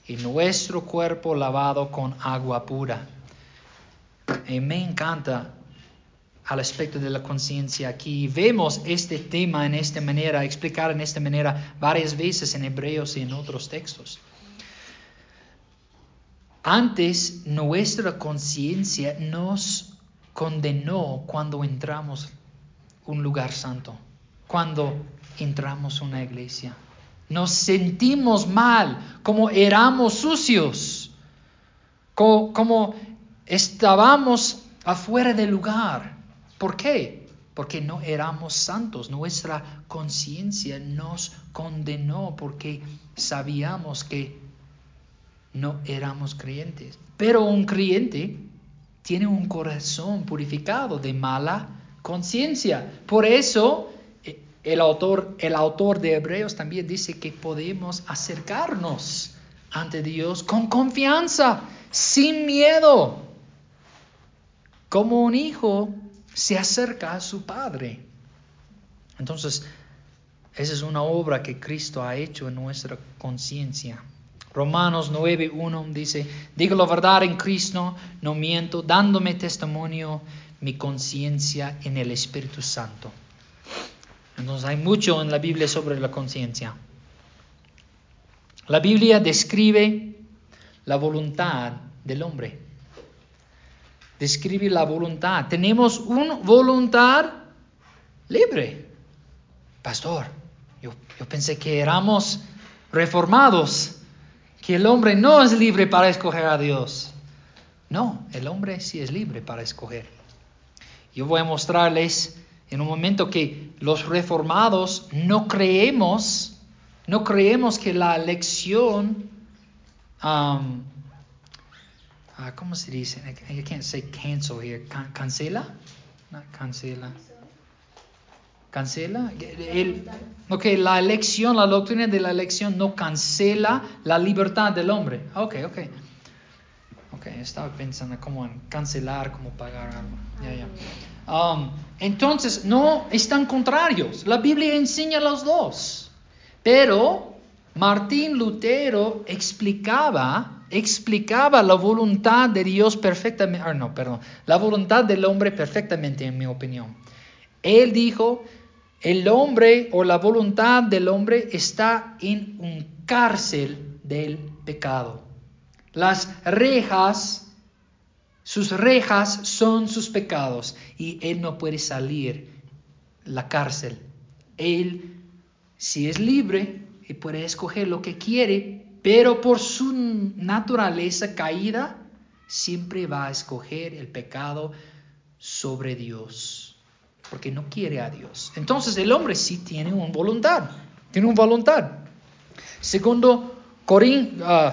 y nuestro cuerpo lavado con agua pura. Y me encanta al aspecto de la conciencia aquí. Vemos este tema en esta manera, explicar en esta manera varias veces en Hebreos y en otros textos. Antes nuestra conciencia nos condenó cuando entramos un lugar santo, cuando entramos una iglesia. Nos sentimos mal, como éramos sucios, como, como estábamos afuera del lugar. ¿Por qué? Porque no éramos santos. Nuestra conciencia nos condenó porque sabíamos que no éramos creyentes. Pero un creyente tiene un corazón purificado de mala conciencia. Por eso el autor, el autor de Hebreos también dice que podemos acercarnos ante Dios con confianza, sin miedo, como un hijo se acerca a su padre. Entonces, esa es una obra que Cristo ha hecho en nuestra conciencia. Romanos 9.1 dice, digo la verdad en Cristo, no miento, dándome testimonio mi conciencia en el Espíritu Santo. Entonces hay mucho en la Biblia sobre la conciencia. La Biblia describe la voluntad del hombre. Describe la voluntad. Tenemos una voluntad libre. Pastor, yo, yo pensé que éramos reformados, que el hombre no es libre para escoger a Dios. No, el hombre sí es libre para escoger. Yo voy a mostrarles en un momento que los reformados no creemos, no creemos que la elección, um, uh, ¿cómo se dice? I, can't say cancel here. cancela, cancela. Cancela. El, ok, la elección, la doctrina de la elección no cancela la libertad del hombre. Ok, ok. Ok, estaba pensando como en cancelar, como pagar algo. Ya, ya. Um, entonces, no están contrarios. La Biblia enseña los dos. Pero Martín Lutero explicaba, explicaba la voluntad de Dios perfectamente, ah, no, perdón, la voluntad del hombre perfectamente, en mi opinión. Él dijo, el hombre o la voluntad del hombre está en un cárcel del pecado. Las rejas sus rejas son sus pecados y él no puede salir la cárcel. Él, si es libre, y puede escoger lo que quiere, pero por su naturaleza caída, siempre va a escoger el pecado sobre Dios, porque no quiere a Dios. Entonces el hombre sí tiene una voluntad, tiene una voluntad. Segundo, Corín, uh,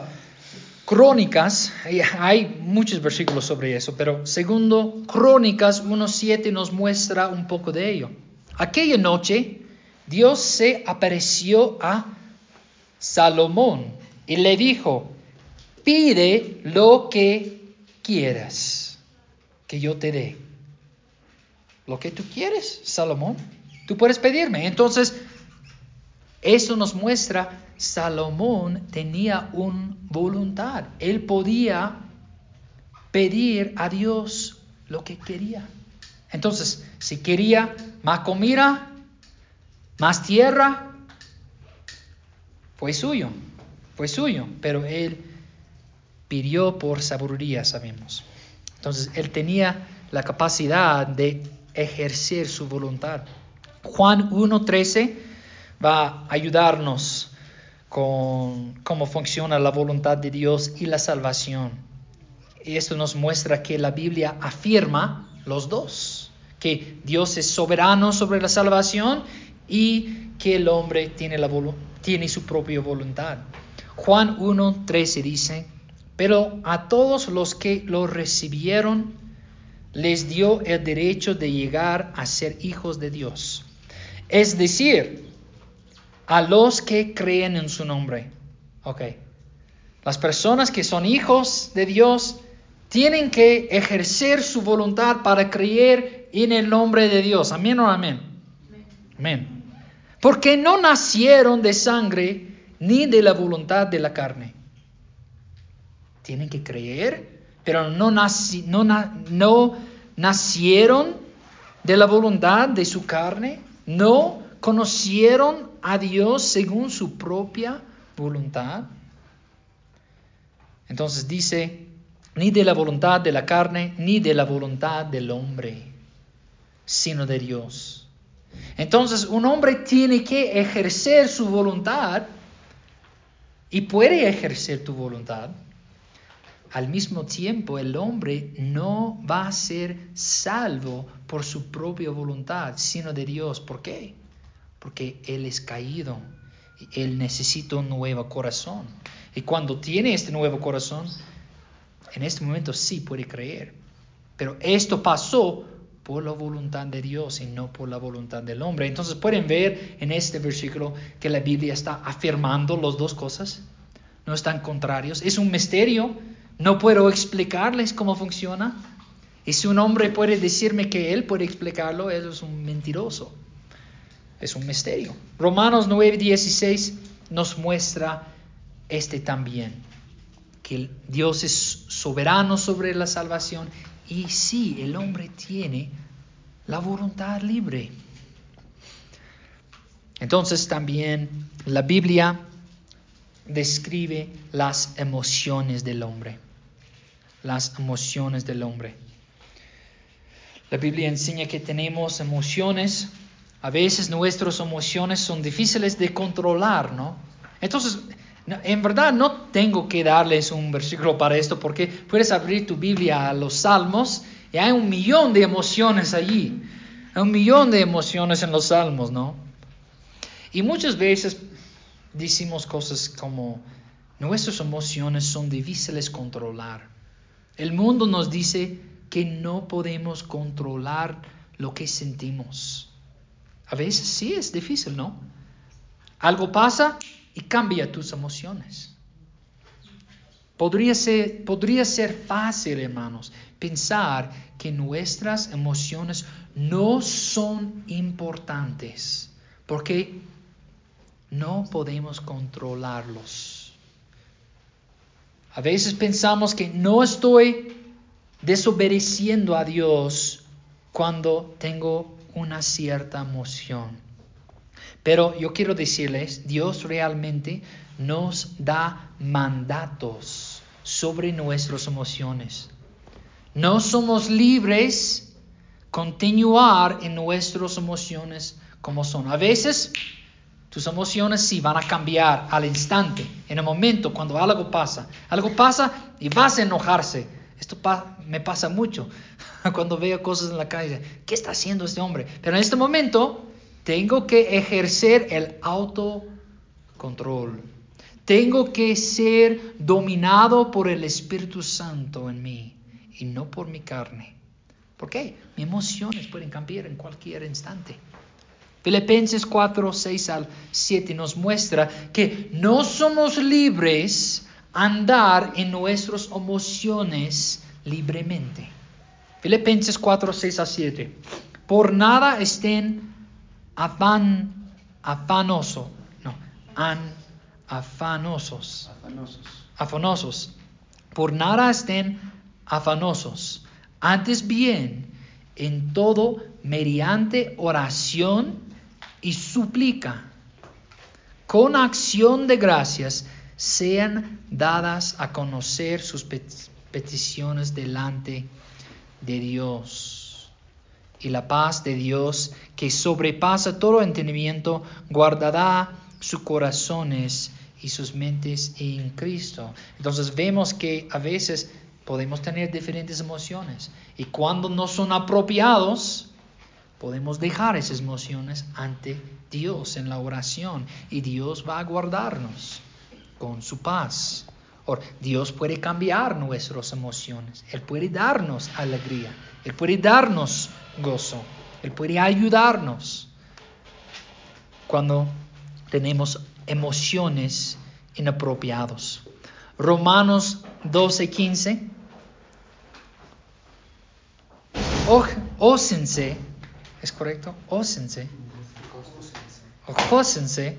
Crónicas, hay muchos versículos sobre eso, pero segundo Crónicas 1.7 nos muestra un poco de ello. Aquella noche Dios se apareció a Salomón y le dijo, pide lo que quieras que yo te dé. Lo que tú quieres, Salomón, tú puedes pedirme. Entonces, eso nos muestra, Salomón tenía una voluntad. Él podía pedir a Dios lo que quería. Entonces, si quería más comida, más tierra, fue suyo, fue suyo, pero él pidió por sabiduría, sabemos. Entonces, él tenía la capacidad de ejercer su voluntad. Juan 1.13 va a ayudarnos con cómo funciona la voluntad de Dios y la salvación. Y esto nos muestra que la Biblia afirma los dos, que Dios es soberano sobre la salvación y que el hombre tiene, tiene su propia voluntad. Juan 1.13 dice, pero a todos los que lo recibieron les dio el derecho de llegar a ser hijos de Dios. Es decir, a los que creen en su nombre. Ok. Las personas que son hijos de Dios tienen que ejercer su voluntad para creer en el nombre de Dios. Amén o amén. Amén. Porque no nacieron de sangre ni de la voluntad de la carne. Tienen que creer, pero no, no, nacieron de la voluntad de su carne, no conocieron a Dios según su propia voluntad. Entonces dice, ni de la voluntad de la carne, ni de la voluntad del hombre, sino de Dios. Entonces un hombre tiene que ejercer su voluntad y puede ejercer tu voluntad. Al mismo tiempo, el hombre no va a ser salvo por su propia voluntad, sino de Dios. ¿Por qué? porque Él es caído. Y Él necesita un nuevo corazón. Y cuando tiene este nuevo corazón, en este momento sí puede creer. Pero esto pasó por la voluntad de Dios y no por la voluntad del hombre. Entonces pueden ver en este versículo que la Biblia está afirmando las dos cosas. No están contrarios. Es un misterio. No puedo explicarles cómo funciona. Y si un hombre puede decirme que él puede explicarlo, él es un mentiroso es un misterio. Romanos 9:16 nos muestra este también, que Dios es soberano sobre la salvación y sí, el hombre tiene la voluntad libre. Entonces también la Biblia describe las emociones del hombre, las emociones del hombre. La Biblia enseña que tenemos emociones a veces nuestras emociones son difíciles de controlar, ¿no? Entonces, en verdad no tengo que darles un versículo para esto porque puedes abrir tu Biblia a los salmos y hay un millón de emociones allí. Hay un millón de emociones en los salmos, ¿no? Y muchas veces decimos cosas como, nuestras emociones son difíciles de controlar. El mundo nos dice que no podemos controlar lo que sentimos. A veces sí es difícil, ¿no? Algo pasa y cambia tus emociones. Podría ser, fácil, hermanos, pensar que nuestras emociones no son importantes porque no podemos controlarlos. A veces pensamos que no estoy desobedeciendo a Dios cuando tengo una cierta emoción. Pero yo quiero decirles, Dios realmente nos da mandatos sobre nuestras emociones. No somos libres continuar en nuestras emociones como son. A veces tus emociones sí van a cambiar al instante, en el momento cuando algo pasa. Algo pasa y vas a enojarse. Esto me pasa mucho. *laughs* cuando veo cosas en la calle, ¿qué está haciendo este hombre? Pero en este momento tengo que ejercer el autocontrol. Tengo que ser dominado por el Espíritu Santo en mí y no por mi carne. ¿Por qué? Mis emociones pueden cambiar en cualquier instante. Filipenses 4, 6 al 7 nos muestra que no somos libres andar en nuestras emociones libremente. Filipenses 4, 6 a 7. Por nada estén afan, afanoso, no, an, afanosos, Afanosos. afanosos. Por nada estén afanosos. Antes bien, en todo, mediante oración y súplica, con acción de gracias, sean dadas a conocer sus pet- peticiones delante de Dios. Y la paz de Dios, que sobrepasa todo entendimiento, guardará sus corazones y sus mentes en Cristo. Entonces vemos que a veces podemos tener diferentes emociones y cuando no son apropiados, podemos dejar esas emociones ante Dios en la oración y Dios va a guardarnos con su paz. Dios puede cambiar nuestras emociones, Él puede darnos alegría, Él puede darnos gozo, Él puede ayudarnos cuando tenemos emociones inapropiadas. Romanos 12:15. Oj- Ósense, ¿es correcto? Ósense. Gócense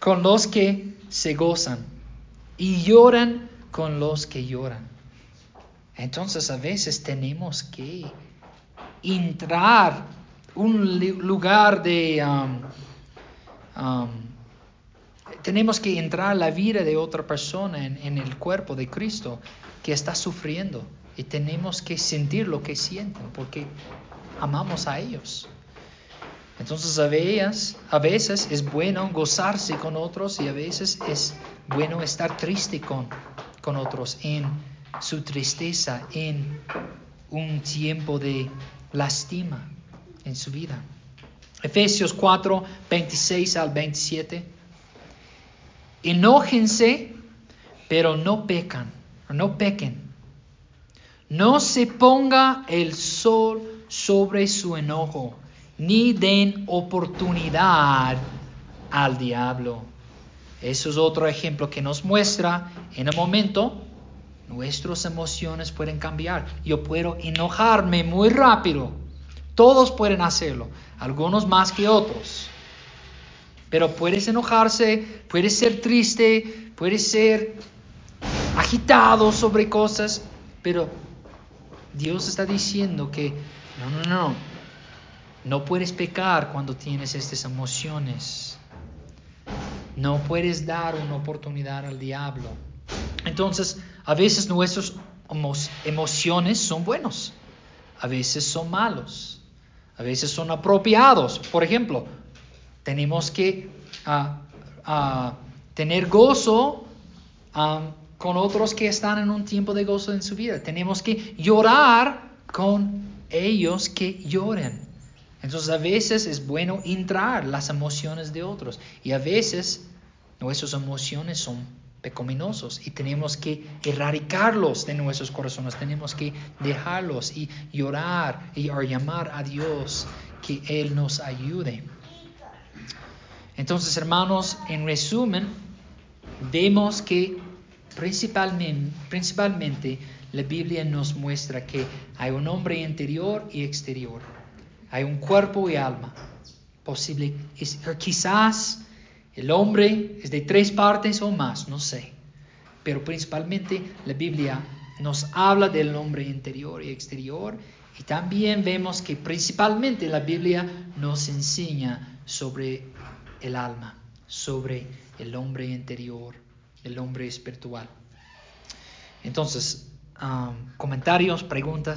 con los que se gozan y lloran con los que lloran. Entonces a veces tenemos que entrar un lugar de... um, um, tenemos que entrar a la vida de otra persona en, en el cuerpo de Cristo que está sufriendo y tenemos que sentir lo que sienten porque amamos a ellos. Entonces a veces, a veces es bueno gozarse con otros y a veces es bueno estar triste con, con otros en su tristeza, en un tiempo de lastima en su vida. Efesios 4, 26 al 27. Enójense, pero no pecan, no pequen. No se ponga el sol sobre su enojo, ni den oportunidad al diablo. Eso es otro ejemplo que nos muestra en el momento nuestras emociones pueden cambiar. Yo puedo enojarme muy rápido. Todos pueden hacerlo, algunos más que otros. Pero puedes enojarse, puedes ser triste, puedes ser agitado sobre cosas, pero Dios está diciendo que no, no, no, no puedes pecar cuando tienes estas emociones. No puedes dar una oportunidad al diablo. Entonces, a veces nuestras emo- emociones son buenos, a veces son malos, a veces son apropiados. Por ejemplo, tenemos que ah, ah, tener gozo ah, con otros que están en un tiempo de gozo en su vida. Tenemos que llorar con ellos que lloren. Entonces a veces es bueno entrar las emociones de otros y a veces nuestras emociones son pecaminosos y tenemos que erradicarlos de nuestros corazones, tenemos que dejarlos y llorar y llamar a Dios que Él nos ayude. Entonces, hermanos, en resumen, vemos que principalmente la Biblia nos muestra que hay un hombre interior y exterior, hay un cuerpo y alma. Posible, quizás el hombre es de tres partes o más, no sé. Pero principalmente la Biblia nos habla del hombre interior y exterior. Y también vemos que principalmente la Biblia nos enseña sobre el alma, sobre el hombre interior, el hombre espiritual. Entonces, comentarios, preguntas.